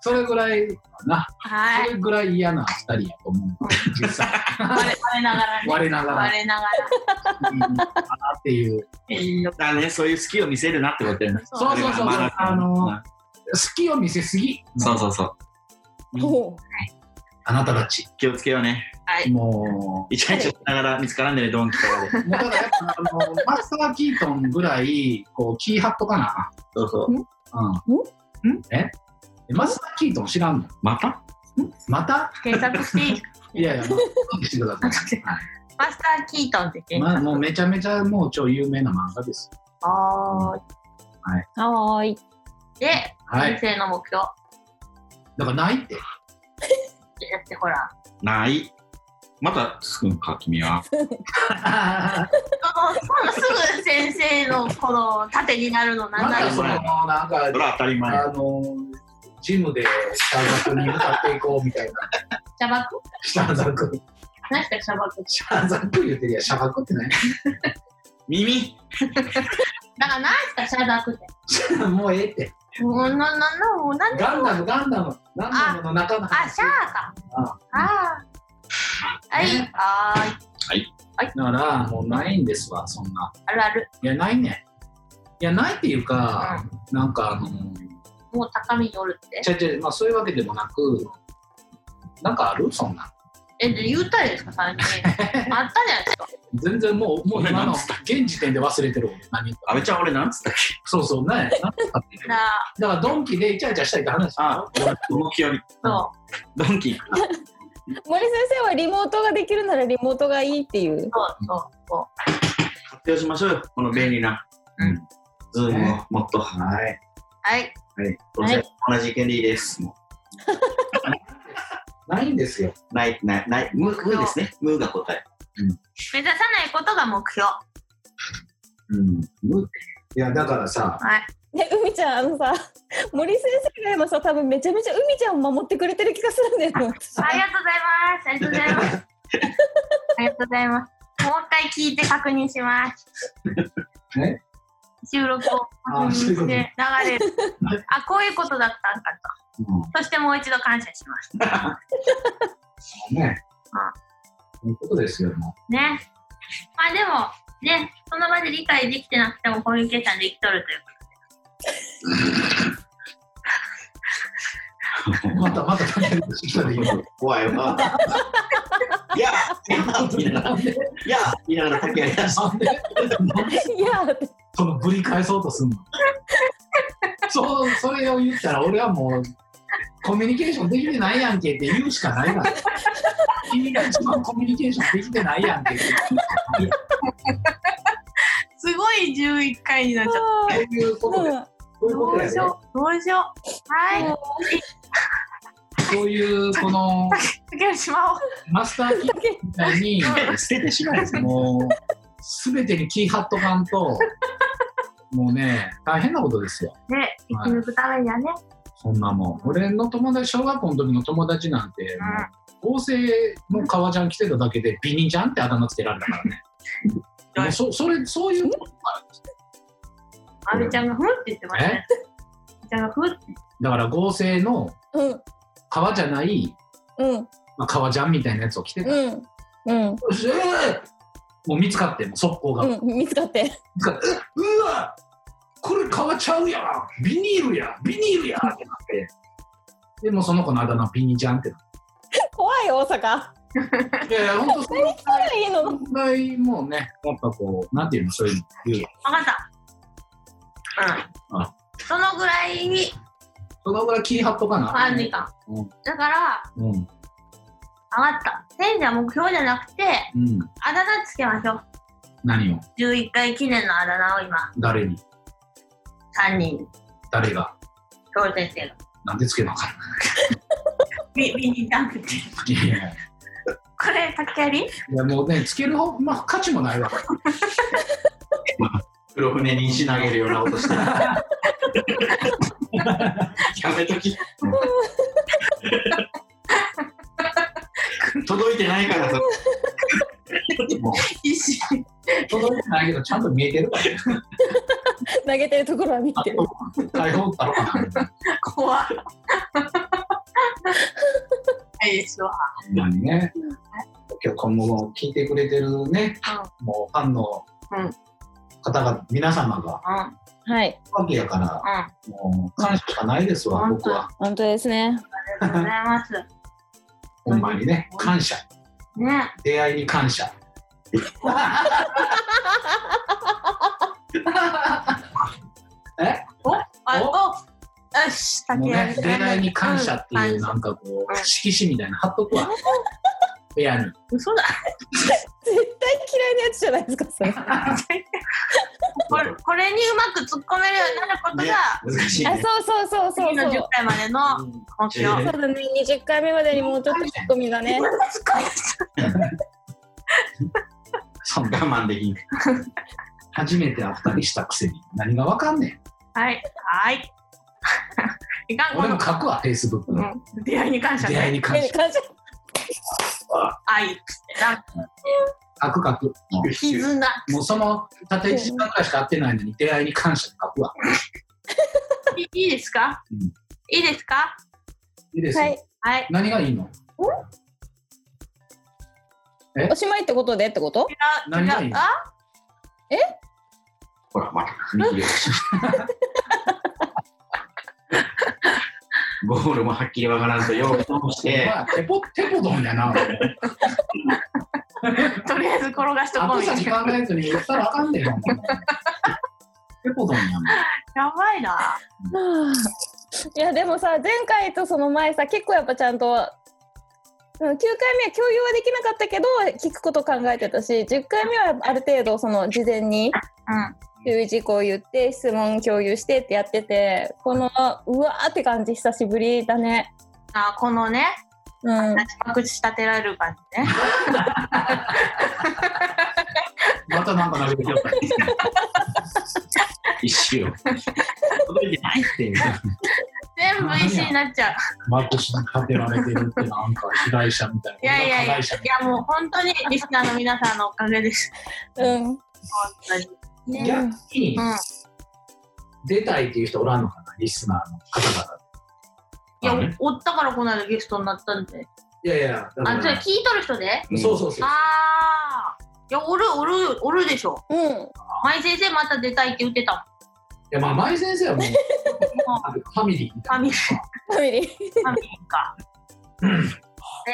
それぐらいかな。はい。それぐらい嫌な二人やと思う。実際。我我ながらね。我ながら。我ながうんかなっていう。ら。だね、そういう好きを見せるなってことやね。そうそうそうあの好きを見せすぎ。そうそうそう。おあなたたち。気をつけようね。はい。もイチャイチャしながら見つからんでね、ドンキとかで。う、もうだからやっぱあの、マスター・キートンぐらい、こう、気張っとかな？そうそう。うん。ん？え？マスター・キートン知らんの？また？また？検索していいいやいや、まあ、してください。は いマスター・キートンって検索。まあ、もうめちゃめちゃもう超有名な漫画です。ははーいーい。で、はい先生の目標。だからないって。だってほら、ない。またつくんか、君は。あのすぐ先生のこの盾になるのなんだろう。そのなんかそれは当たり前。あのジムで下に向かっていこうみたいな。シャバク？下ザク。何すかシャバク？下ザク言ってるやん。シャバクって何？耳？だから何すかシャバクって？もうええってもうなななもう何でも。ガンダムガンダム。ガンダムの中のあシャーか。あああはい。ねはーい。だからもうないんですわそんな。あるある。いやないね。いやないっていうか、なんかあのもう高みにおるって？ちゃちゃまあそういうわけでもなくなんかある？そんなえで言ったらいいですか最近あったじゃないですか 全然もうもう今の現時点で忘れてる俺何言った阿部ちゃん、俺なんつったっけ？そうそうね だからドンキでイチャイチャしたいって話あ、動きより。そドンキー。森先生はリモートができるならリモートがいいっていうう。そうそうそ活用しましょうよ、この便利な。うん。ズームをもっと。ははいうはいい。どうせ同じ意見でいいです。もないんですよ。うない、ない、ない。ムー、ムーですね。ムーが答え。目指さないことが目標。うん。無いやだからさはい。ね、海ちゃん、あのさ、森先生が今さ、多分めちゃめちゃ海ちゃんを守ってくれてる気がするんだよね。ありがとうございます。ありがとうございます。ありがとうございます。もう一回聞いて確認します。ね収録を確認して流れる。あこういうことだったんかうとそしてもう一度感謝します。ん ね。そういうことですよ。もね。まあでもねその場で理解できてなくてもコミュニケーションできとるというう またまた大変してきた怖いわ。いや、いや、いながら竹やいや、そのぶり返そうとすんの。そうそれを言ったら俺はもうコミュニケーションできてないやんけって言うしかないから 君が一番コミュニケーションできてないやんけって。すごい11回になっちゃっそういうことでうんそういうことやでどうしようどうしよう。はい。そういうこのマスターキーみたいに捨ててしまいもう全てに気張っとかんともうね大変なことですよ。ね生き抜くためにはねそんなもん。俺の友達小学校の時の友達なんてもう合成の革ジャン着てただけでビニジャンってあだ名つけられたからね。もうそそれそういうことなんですあべちゃんがふんって言ってましたね。ちゃんがふんって。だから合成のうん、革じゃない、うん、まあ、革ジャンみたいなやつを着てた、うん、うん、もう見つかってもう速攻が、うん、見つかって。見つかってうわこれ革ちゃうやん。ビニールや。ビニールや。ってなって。でもうその子のあだ名ビニジャンって怖いよ、大阪。ていやいや本当その問題もねやっぱこうなんていうのそういうの言う。わかった。うん。あそのぐらいに。そのぐらい気張っとかな。感じかうん。だからうん。分かった。選者目標じゃなくてうん。あだ名つけましょう。何を？11回記念のあだ名を今。誰に？3人。誰が？教先生がなんでつけなあかんビビニダンクって。のいやいや。いこれ竹やりやもうねつける方まあ価値もないわ。黒船に石投げるような音して。る。やめとき。届いてないからさ。もう石届いてないけどちゃんと見えてるから投げてるところは見てる。解放だろうかな。怖いはいですわ。ほんまにね。今日今後も聞いてくれてるね、もうファンのうん。方々、皆様がうん。はい、わけやから、うん。もう感謝しかないですわ、うん僕は。本当ですね。ありがとうございます。ほんまにね、感謝。ね。出会いに感謝。え？あお？よしもうね出会いに感謝っていう、ん。なんかこううん、色紙みたいな。の貼っとくわ。部屋に。嘘だ絶対嫌いなやつじゃないですか、それ。これこれにうまく突っ込めるようになることねが、あ、難しいね。そうそうそうそう次の10そう。回までの目標。うんそうだね、20回目までにもうちょっとツッコミがね。そん我慢できん。初めて会ったりしたくせに何がわかんねん。はい。はい。いかん、こ俺のも書くわ、Facebook の。うん出会いに感謝ね。出会いに。感謝愛ってな。書く書く。もう絆。もうその、たった1時間くらいしか会ってないのに、出会いに感謝書くわ。いいいですか？うんいいですか？いいですよ。はい。はい。何がいいの？おしまいってことでってこと？何がいい違うあほら、また ゴールもはっきりわからんとようとして、まあ、テポ、テポドンやな。とりあえず転がしとこうみたい後先考な。えずに言ったらあかんねんテポドンやもん。やばいな。いやでもさ前回とその前さ結構やっぱちゃんとうん9回目は共有はできなかったけど聞くこと考えてたし10回目はある程度その事前にうん。注意事項を言って質問共有してってやっててこのうわーって感じ久しぶりだねあ、このね、うん立てられる感じね。またなんか投げてきよった。一周。届いてないって。全部石になっちゃう。まくし立てられてるってなんか被害者みたいな。いやいやいや、いやもう本当にリスナーの皆さんのおかげです。うん本当に。ね。逆にうん。出たいっていう人おらんのかな、リスナーの方々いや、おったからこの間ゲストになったんで。で。いやいや、あ、らじゃあ聞いとる人でそうそうそう。ああ。いや、おるおるおるでしょ。うん舞先生また出たいって言ってたいや、まあ、舞先生はもう、もん。ファミリーみたいな。ファミリー。ファミリーファミリーか。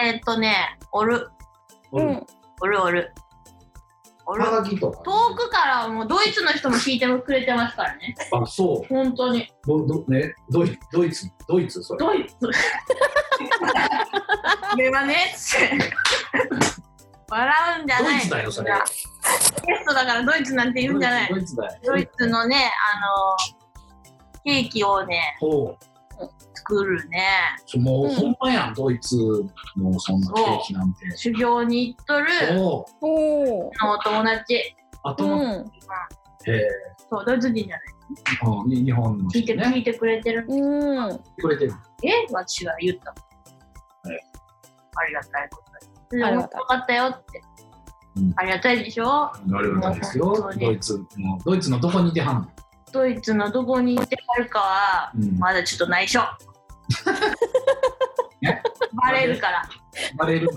えーっとね、おる。うんおるおる。おる。はがきとか。遠くからもうドイツの人も聞いてくれてますからね。あ、そう。本当に。どどね、ドイドイツ、ドイツ、それ。ドイツ。これはね、笑うんじゃない。ドイツだよそれゲストだからドイツなんて言うんじゃないド。イツだよ。ドイツのね、あの、ケーキをね、ほう。作るね。そもう、うんほんまやん、ドイツのそんなケーキなんて。修行に行っとるおうおおお友達。あと、うんえーそう、ドイツ人じゃない。うんに日本の聞いて。聞いてくれてる。うんくれてる。え？私が言ったの？えありがたいことで。ありがたいよかったよって。うんありがたいでしょ？ありがたいですよドイツの、ドイツのどこにいてはんの？ドイツのどこに行ってはるかは、うんまだちょっと内緒。ね バレるから。バレる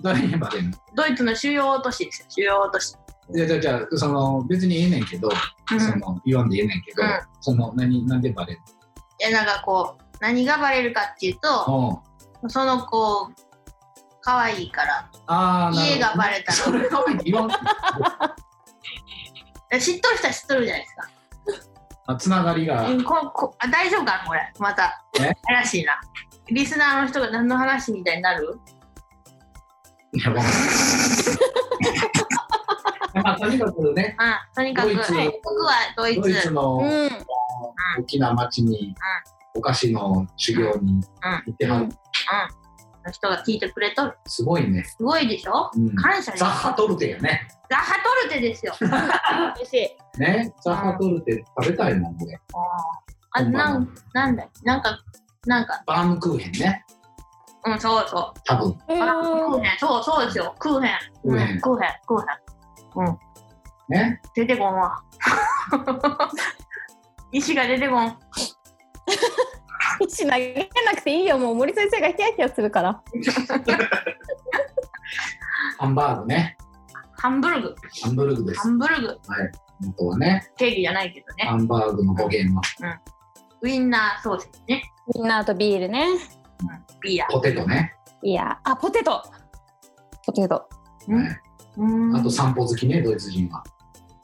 バレるのドイツの主要都市ですよ、主要都市。いやじゃあじゃあその別にええねんけど、うん。その言わんでええねんけど、うんその何なんでバレる？いや、なんかこう、何がバレるかっていうと、のその子、可愛いから。ああ家がバレたらそれ可愛いって言わん 知っとる人は知っとるじゃないですか。あつながりが、うんここあ大丈夫か？これ、また。え？怪しいな。リスナーの人が何の話みたいになる？いやわかんないまあ とにかくね。うん、とにかく、僕はドイツ。ドイツのうん。大きな町にお菓子の修行に行ってはる、の人が聞いてくれとる。すごいね、すごいでしょ？うん、感謝ザッハトルテやね。ザッハトルテですよ。美味しい。ね？ザッハトルテ食べたいもん俺。あ、なん、なんだなんか、なんか、バームクーヘンね。うん、そうそう。多分。うんあクーヘン、そうそうですよ。クーヘン。クーヘン。うんクーヘン、クーヘン。ね？出てこんわ。石が出てこん。石投げなくていいよ。もう森先生がヒヤヒヤするから。ハンバーグね。ハンブルグ。ハンブルグです。ハンブルグ。元はね。ケーキじゃないけどね。ハンバーグの語源は。ウインナーソーセージね。みんなとビールね。ビア。ポテトね、いやあポテト。ポテト。うんはい。うん。あと散歩好きねドイツ人は、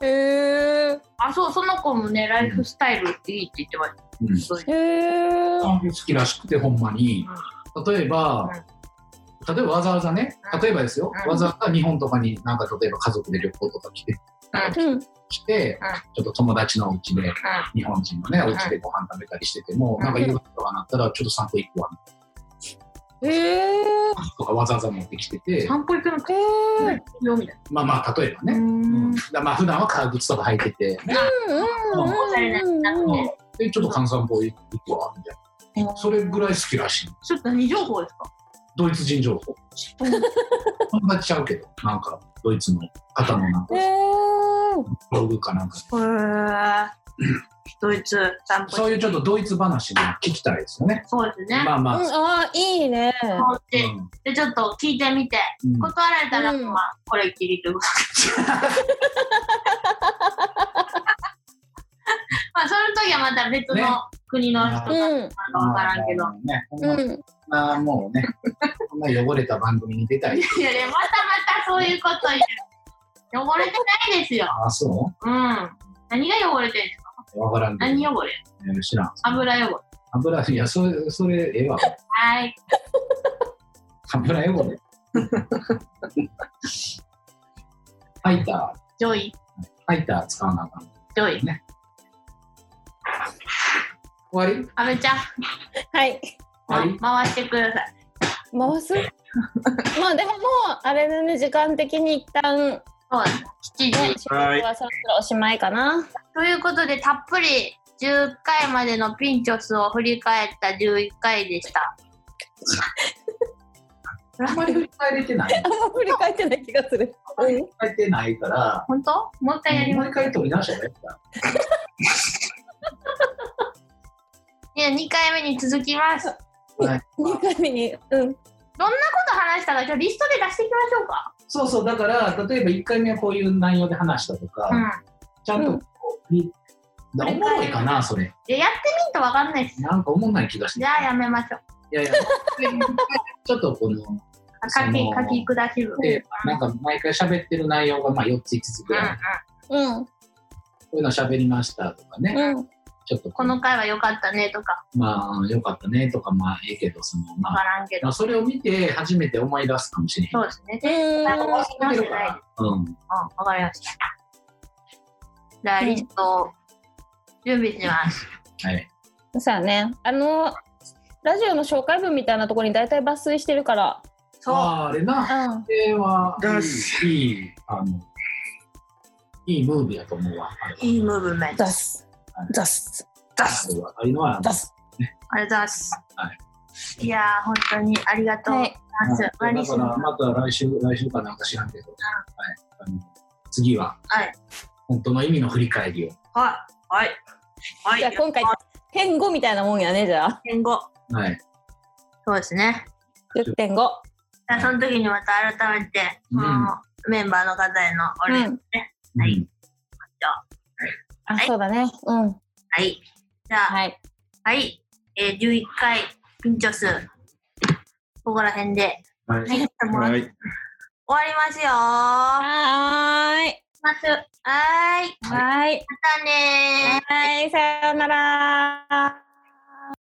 へえあ、そう、その子もね、ライフスタイルっていいって言ってました。うん。好きらしくてほんまに。例えば、例えばわざわざねうん。例えばですよ、うん。わざわざ日本とかになんか例えば家族で旅行とか来てうん。して、ちょっと友達のお家で、日本人のね、お家でご飯食べたりしてても、なんか夕方とかなったら、ちょっと散歩行くわ、へえ。とかわざわざ持ってきてて、散歩行くのえ。よみたいまあまあ、例えばな。ね、うん。まあ普段は革靴とか履いてて、うんうんうんうん。で、ちょっと換散歩行くわ、みたいな。それぐらい好きらしい。ちょっと何情報ですか？ドイツ人情報。友達ちゃうけど、なんか、ドイツの方のなんか。ブログかなんか、ドイツ散歩そういうちょっとドイツ話も聞きたいですよね。そうですね。まあまあ、うん、ああ、いいね。でちょっと聞いてみて、うん断られたら、うんまあ、これっきりということで。まあ、その時はまた別ねの国の人かうん。なんかわからんけど。まあね、こんなうん。まあもうね、こんな汚れた番組に出たい。いやね、またまたそういうこと言う。汚れてないですよ。あ、そう？ん。何が汚れてるんですか？うわからんけど。何汚れ？えー知らん。油汚れ。油、いや、それ、それ、ええわ。はい。油汚れ？ハイタジョイ。ー、ハイター使わなあかん。ジョイ。終わり？阿部ちゃん、はい。ま終わ回してください。回す？まあでももう、あれだね、時間的に一旦、そうです。7時。はそろそろおしまいかな。ということで、たっぷり10回までのピンチョスを振り返った11回でした。りあんまり振り返れてない。あんま振り返ってない気がする。うん。振り返ってないから、本当？もう一回やりますもう一。回取り直したらいいか。いや、2回目に続きます。どんなこはい2回目に、うん。と話したか、じゃあリストで出していきましょうか。そうそう、だから、例えば1回目はこういう内容で話したとか、うん。ちゃんとこう、りおもろいかな、それ。いややってみんとわかんないです。なんかおもんない気がして。じゃあやめましょう。いやいや、ちょっとこの、書き、書き下しる。で、なんか毎回喋ってる内容がまあ4つ5つぐうんうらい、ん。こういうの喋りましたとかね、うん。ちょっとこの回は良かったねとか、まあ、よかったねとか、まあ、ええけど、その、まわかあ、らんけどまあ、。それを見て初めて思い出すかもしれへん。そうですね。うん。なんか忘れてるから。うん。うん、わかりました。じゃあ、リストを準備します。はい。そうやね。あの、ラジオの紹介文みたいなところに大体抜粋してるから。そう。ああ、あれな、うん。これはだ、いい、いい、あの、いいムーブやと思うわ。いいムーブメント。出す。出す。出す。あれは、ああいうのは、出す。ありがとうございます。。はいやー、本当にありがとうございます。だ何しから、また来週、来週かなんか知らんけど、はい。あの次は、はい。本当の意味の振り返りを。はい。はい。はい。じゃあ今回、点5みたいなもんやね、じゃあ。10.5。はい。10.5。じゃあ、その時にまた改めて、うんメンバーの方へのお礼。うん。はいうんあ、そうだね。うん。はい。じゃあ、はい。はい。えー、11回ピンチョス。ここら辺で。はい。はい。終わりますよー。はーい。ます。はーい。はい。またねー。はい、さようなら。